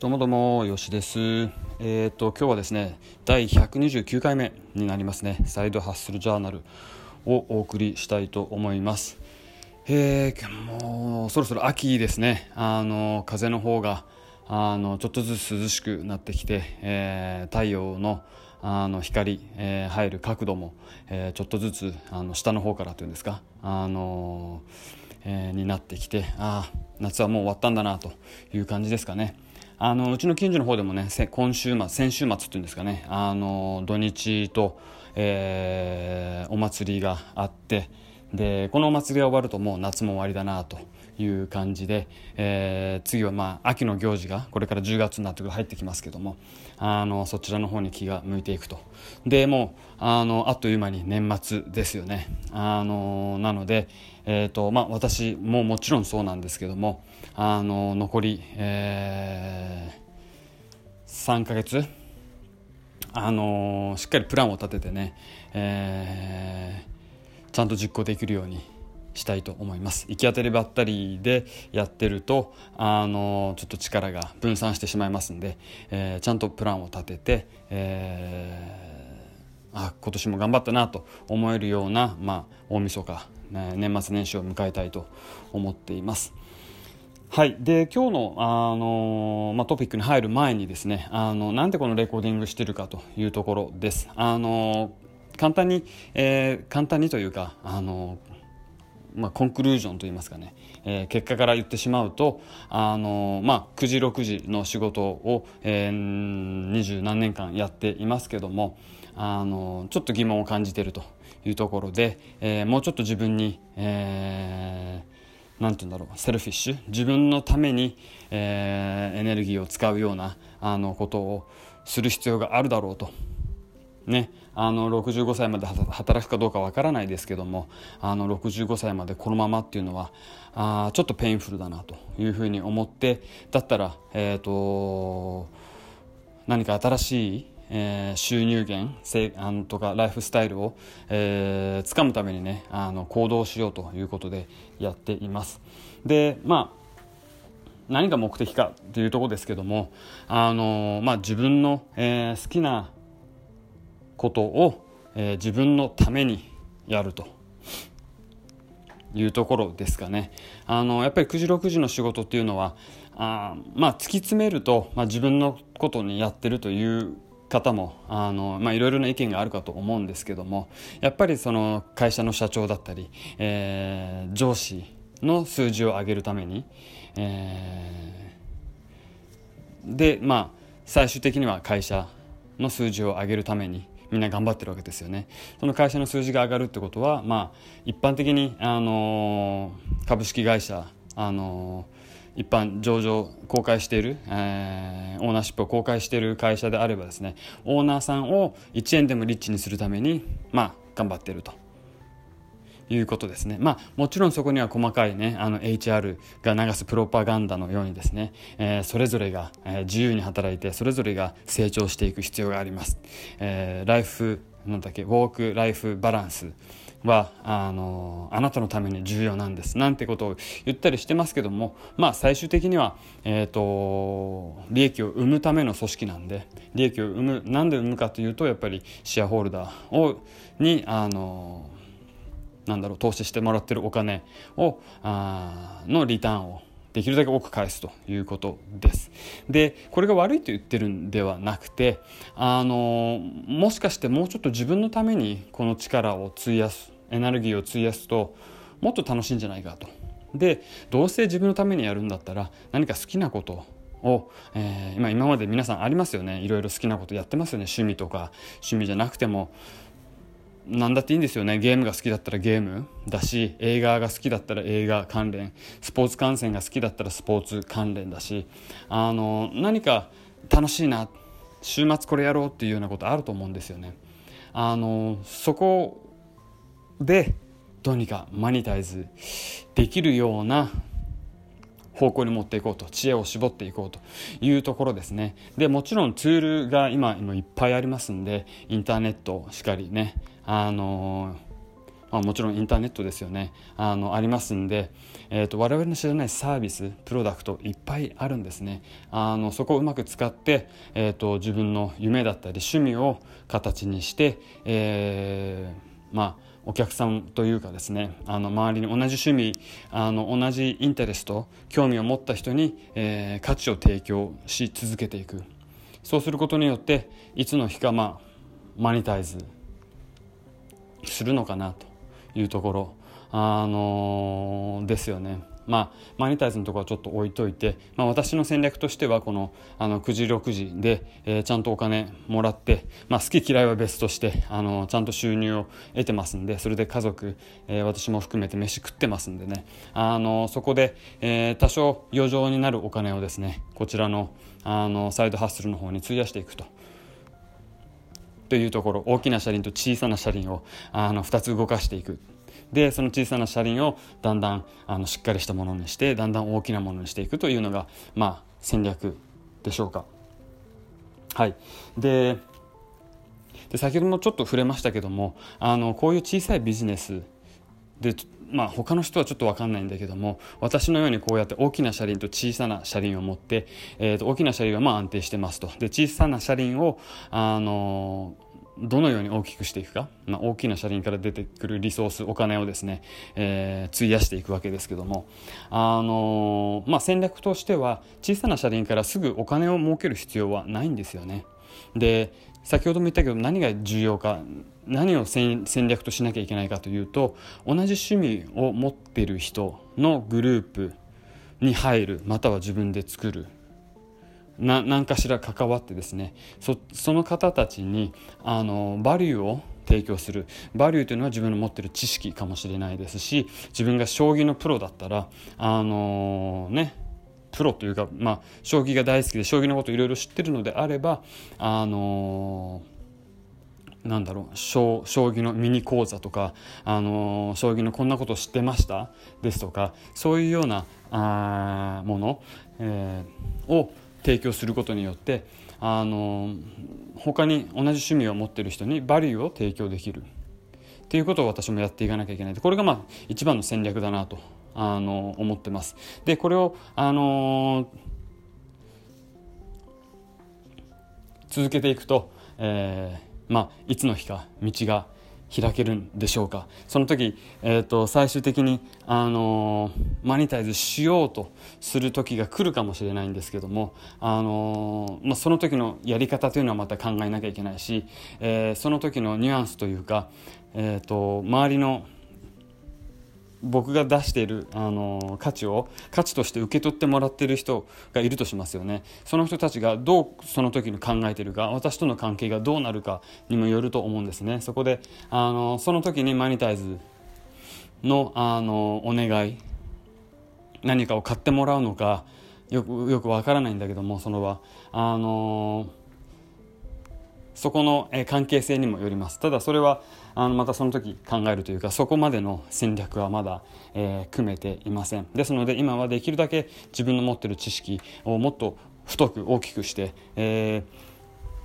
どうもどうも、よしです。えっ、と、今日はですね、第129回目になりますね、サイドハッスルジャーナルをお送りしたいと思います。えー、もう、そろそろ秋ですね、あの、風の方が、あの、ちょっとずつ涼しくなってきて、えー、太陽の、あの光、えー、入る角度も、えー、ちょっとずつあの下の方からというんですか、あのえー、になってきてああ夏はもう終わったんだなという感じですかね。あのうちの近所の方でもね今週末先週末っていうんですかねあの土日と、えー、お祭りがあってでこのお祭りが終わるともう夏も終わりだなという感じで、えー、次はまあ秋の行事がこれから10月になってくる入ってきますけどもあのそちらの方に気が向いていくと。でもうあのあっという間に年末ですよね。あのなので、えーとまあ、私ももちろんそうなんですけどもあの残り、えー、3ヶ月あのしっかりプランを立ててね、えー、ちゃんと実行できるようにしたいと思います行き当たりばったりでやってるとあのちょっと力が分散してしまいますんで、えー、ちゃんとプランを立てて、えー、あ今年も頑張ったなと思えるような、まあ、大晦日、ね、年末年始を迎えたいと思っています。はい、で今日の、あのまあ、トピックに入る前にですねあのなんでこのレコーディングしてるかというところです。あの簡単に、えー、簡単にというか、あのまあ、コンクルージョンといいますかね、えー、結果から言ってしまうと、あのまあ、9時6時の仕事を二十、えー、何年間やっていますけども、あのちょっと疑問を感じているというところで、えー、もうちょっと自分に、えー何て言うんだろう selfish？自分のために、えー、エネルギーを使うようなあのことをする必要があるだろうと。ね、あの65歳まで働くかどうかわからないですけどもあの65歳までこのままっていうのはあちょっと painful だなというふうに思ってだったら、えーと何か新しいえー、収入源せあのとかライフスタイルを、えー、掴むためにねあの行動しようということでやっています。でまあ何が目的かっていうところですけども、あのまあ、自分の、えー、好きなことを、えー、自分のためにやるというところですかね。あのやっぱり9時6時の仕事っていうのはあまあ突き詰めると、まあ、自分のことにやってるという方もあの、まあ、いろいろな意見があるかと思うんですけどもやっぱりその会社の社長だったり、えー、上司の数字を上げるために、えー、でまあ最終的には会社の数字を上げるためにみんな頑張ってるわけですよね。その会社の数字が上がるってことは、まあ、一般的に、あの株式会社、あの一般上場公開している、えー、オーナーシップを公開している会社であればですねオーナーさんを1円でもリッチにするためにまあ頑張っているということですね。まあもちろんそこには細かいねあの HR が流すプロパガンダのようにですね、えー、それぞれが、えー、自由に働いてそれぞれが成長していく必要があります。えー、ライフなんだっけウォークライフバランスはあのあなたのために重要なんですなんてことを言ったりしてますけどもまあ最終的には、えーと、利益を生むための組織なんで利益を生むなんで生むかというとやっぱりシェアホルダーをにあのなんだろう投資してもらってるお金をあのリターンをできるだけ多く返すということです。でこれが悪いと言ってるんではなくてあのもしかしてもうちょっと自分のためにこの力を費やすエネルギーを費やすともっと楽しいんじゃないかと。でどうせ自分のためにやるんだったら何か好きなことを、えー、今今まで皆さんありますよねいろいろ好きなことやってますよね趣味とか趣味じゃなくても何だっていいんですよね。ゲームが好きだったらゲーム。だし映画が好きだったら映画関連。スポーツ観戦が好きだったらスポーツ関連だし。あの何か楽しいな。週末これやろうっていうようなことあると思うんですよね。あのそこでどうにかマニタイズできるような方向に持っていこうと。知恵を絞っていこうというところですね。でもちろんツールが今今いっぱいありますんでインターネットしっかりねあのまあ、もちろんインターネットですよね。あのありますんで、えーと、我々の知らないサービスプロダクトいっぱいあるんですね。あのそこをうまく使って、えーと、自分の夢だったり趣味を形にして、えー、まあお客さんというかですねあの周りに同じ趣味あの同じインテレスト興味を持った人に、えー、価値を提供し続けていく。そうすることによっていつの日かまあマニタイズするのかなというところ、あのー、ですよね。まあ、マニタイズのところはちょっと置いといて、まあ、私の戦略としてはこのあの9時6時で、えー、ちゃんとお金もらって、まあ、好き嫌いは別としてあのちゃんと収入を得てますんでそれで家族、えー、私も含めて飯食ってますんでねあのそこで、えー、多少余剰になるお金をですねこちらのあのサイドハッスルの方に費やしていくと。というところ大きな車輪と小さな車輪をあの2つ動かしていくでその小さな車輪をだんだんあのしっかりしたものにしてだんだん大きなものにしていくというのが、まあ、戦略でしょうか。はいでで先ほどもちょっと触れましたけどもあのこういう小さいビジネスでまあ他の人はちょっと分かんないんだけども私のようにこうやって大きな車輪と小さな車輪を持って、えー、と大きな車輪はまあ安定してますと。で小さな車輪をあのどのように大きくしていくか、まあ、大きな車輪から出てくるリソースお金をですね、えー、費やしていくわけですけども、あのー、まあ、戦略としては小さな車輪からすぐお金を儲ける必要はないんですよね。で先ほども言ったけど何が重要か何を戦略としなきゃいけないかというと同じ趣味を持ってる人のグループに入るまたは自分で作るな何かしら関わってですねそその方たちにあのバリューを提供する。バリューというのは自分の持ってる知識かもしれないですし自分が将棋のプロだったらあのねプロというか、まあ、将棋が大好きで将棋のこといろいろ知ってるのであればあのなんだろう将棋のミニ講座とか、あの将棋のこんなこと知ってました？ですとかそういうようなあもの、えー、を提供することによってあの他に同じ趣味を持ってる人にバリューを提供できる。っていうことを私もやっていかなきゃいけない。これがまあ一番の戦略だなとあの思ってます。でこれをあの続けていくと、えー、まあいつの日か道が開けるんでしょうかその時、えーと、最終的に、あのー、マニタイズしようとする時が来るかもしれないんですけども、あのー、まあ、その時のやり方というのはまた考えなきゃいけないし、えー、その時のニュアンスというか、えーと周りの僕が出しているあの価値を価値として受け取ってもらっている人がいるとしますよね。その人たちがどうその時に考えているか私との関係がどうなるかにもよると思うんですね。そこであのその時にマニタイズのあのお願い何かを買ってもらうのかよくよくわからないんだけどもその場あのそこの関係性にもよります。ただそれはあのまたその時考えるというかそこまでの戦略はまだ、えー、組めていませんですので今はできるだけ自分の持ってる知識をもっと太く大きくして、え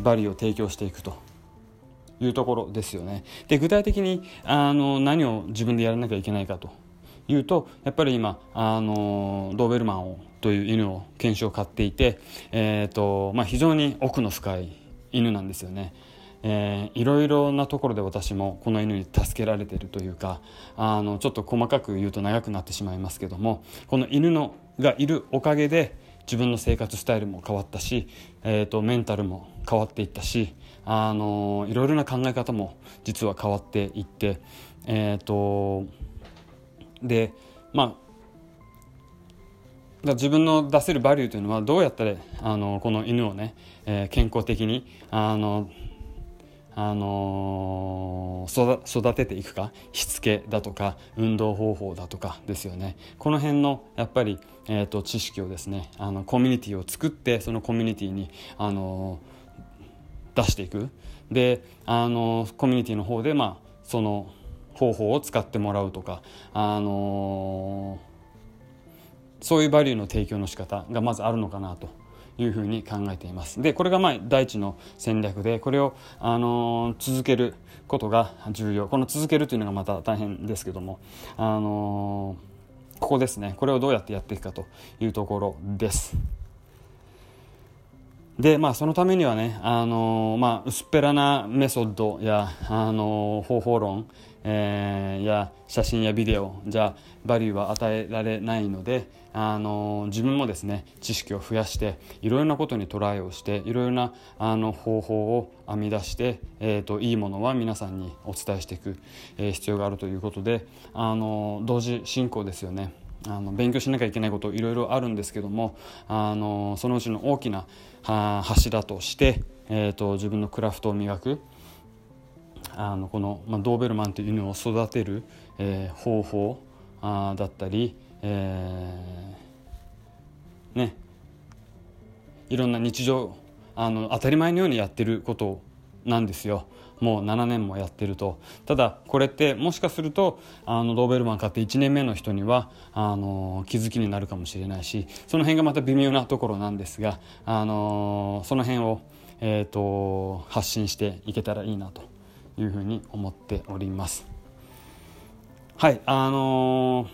ー、バリを提供していくというところですよねで具体的にあの何を自分でやらなきゃいけないかというとやっぱり今あのドーベルマンをという犬を犬種を飼っていて、えーとまあ、非常に奥の深い犬なんですよね。えー、いろいろなところで私もこの犬に助けられているというかあのちょっと細かく言うと長くなってしまいますけどもこの犬のがいるおかげで自分の生活スタイルも変わったし、えーと、メンタルも変わっていったしあのいろいろな考え方も実は変わっていって、えーとでまあ自分の出せるバリューというのはどうやったらあのこの犬をね、えー、健康的にあのあのー、育てていくかしつけだとか運動方法だとかですよね。この辺のやっぱり、えーと、知識をですねあのコミュニティを作ってそのコミュニティに、あのー、出していく。で、あのコミュニティの方で、まあ、その方法を使ってもらうとか、あのそういうバリューの提供の仕方がまずあるのかなというふうに考えています。でこれがまあ第一の戦略でこれを、あのー、続けることが重要。この続けるというのがまた大変ですけども、あのー、ここですね。これをどうやってやっていくかというところです。でまあそのためにはね、あのー、まあ、薄っぺらなメソッドや、あのー、方法論、えー、や写真やビデオじゃバリューは与えられないので、あの、自分もですね知識を増やしていろいろなことにトライをしていろいろなあの方法を編み出して、えーと、いいものは皆さんにお伝えしていく、え必要があるということで、あの同時進行ですよね。あの勉強しなきゃいけないこといろいろあるんですけどもあのそのうちの大きな柱として、えーと、自分のクラフトを磨くあのこの、まあ、ドーベルマンという犬を育てる、えー、方法あだったり、えー、ねいろんな日常あの当たり前のようにやってることなんですよ。もう7年もやってるとただこれってもしかするとあのドーベルマン買って1年目の人にはあの気づきになるかもしれないしその辺がまた微妙なところなんですがあのその辺を、えーと、発信していけたらいいなというふうに思っております。はいあのー、今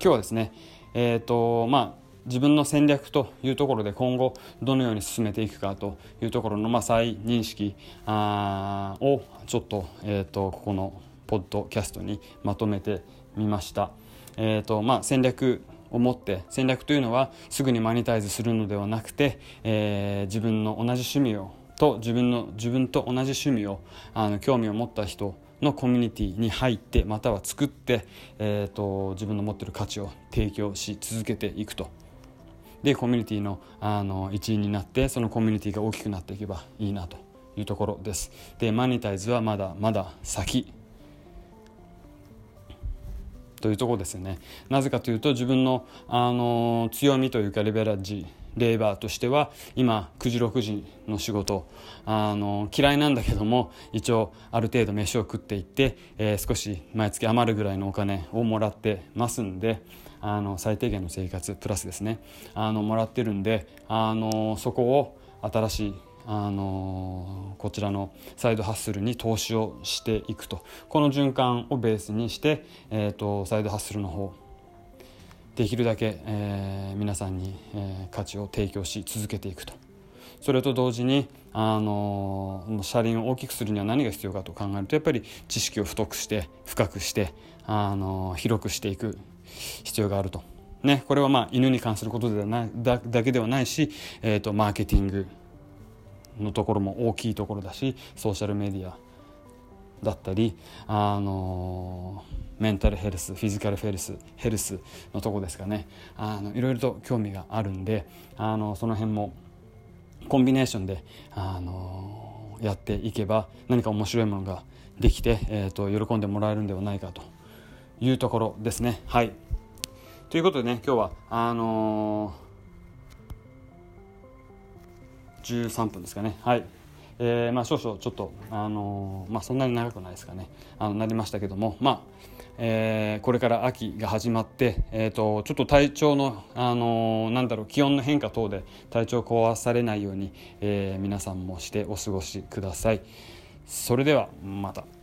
日はですねえっ、ー、とまあ自分の戦略というところで今後どのように進めていくかというところの、まあ、再認識あをちょっと,、えーと、ここのポッドキャストにまとめてみました。えーとまあ、戦略を持って戦略というのはすぐにマネタイズするのではなくて、えー、自分の同じ趣味をと自分の自分と同じ趣味をあの興味を持った人のコミュニティに入ってまたは作って、えーと自分の持ってる価値を提供し続けていくと。でコミュニティのあの一員になってそのコミュニティが大きくなっていけばいいなというところです。でマネタイズはまだまだ先。というとこですよね。なぜかというと自分のあの強みというかレベラッジレーバーとしては今9時6時の仕事あの嫌いなんだけども一応ある程度飯を食っていって、えー、少し毎月余るぐらいのお金をもらってますんであの最低限の生活プラスですね。あのもらってるんであのそこを新しいあのこちらのサイドハッスルに投資をしていくとこの循環をベースにして、えーと、サイドハッスルの方できるだけ、えー、皆さんに、えー、価値を提供し続けていくとそれと同時にあの車輪を大きくするには何が必要かと考えるとやっぱり知識を太くして深くしてあの広くしていく必要があると。ね、これはまあ犬に関することではないだだけではないし、えーと、マーケティングのところも大きいところだしソーシャルメディアだったり、あのメンタルヘルスフィジカルヘルスヘルスのとこですかねあのいろいろと興味があるんであのその辺もコンビネーションで、あのやっていけば何か面白いものができて、えーと喜んでもらえるんではないかというところですね。はいということでね今日はあのー、13分ですかねはい。えー、まあ少々ちょっとあのー、まあそんなに長くないですかねあのなりましたけどもまあ、えー、これから秋が始まって、えーと、ちょっと体調の、あのー、なんだろう気温の変化等で体調壊されないように、えー、皆さんもしてお過ごしください。それではまた。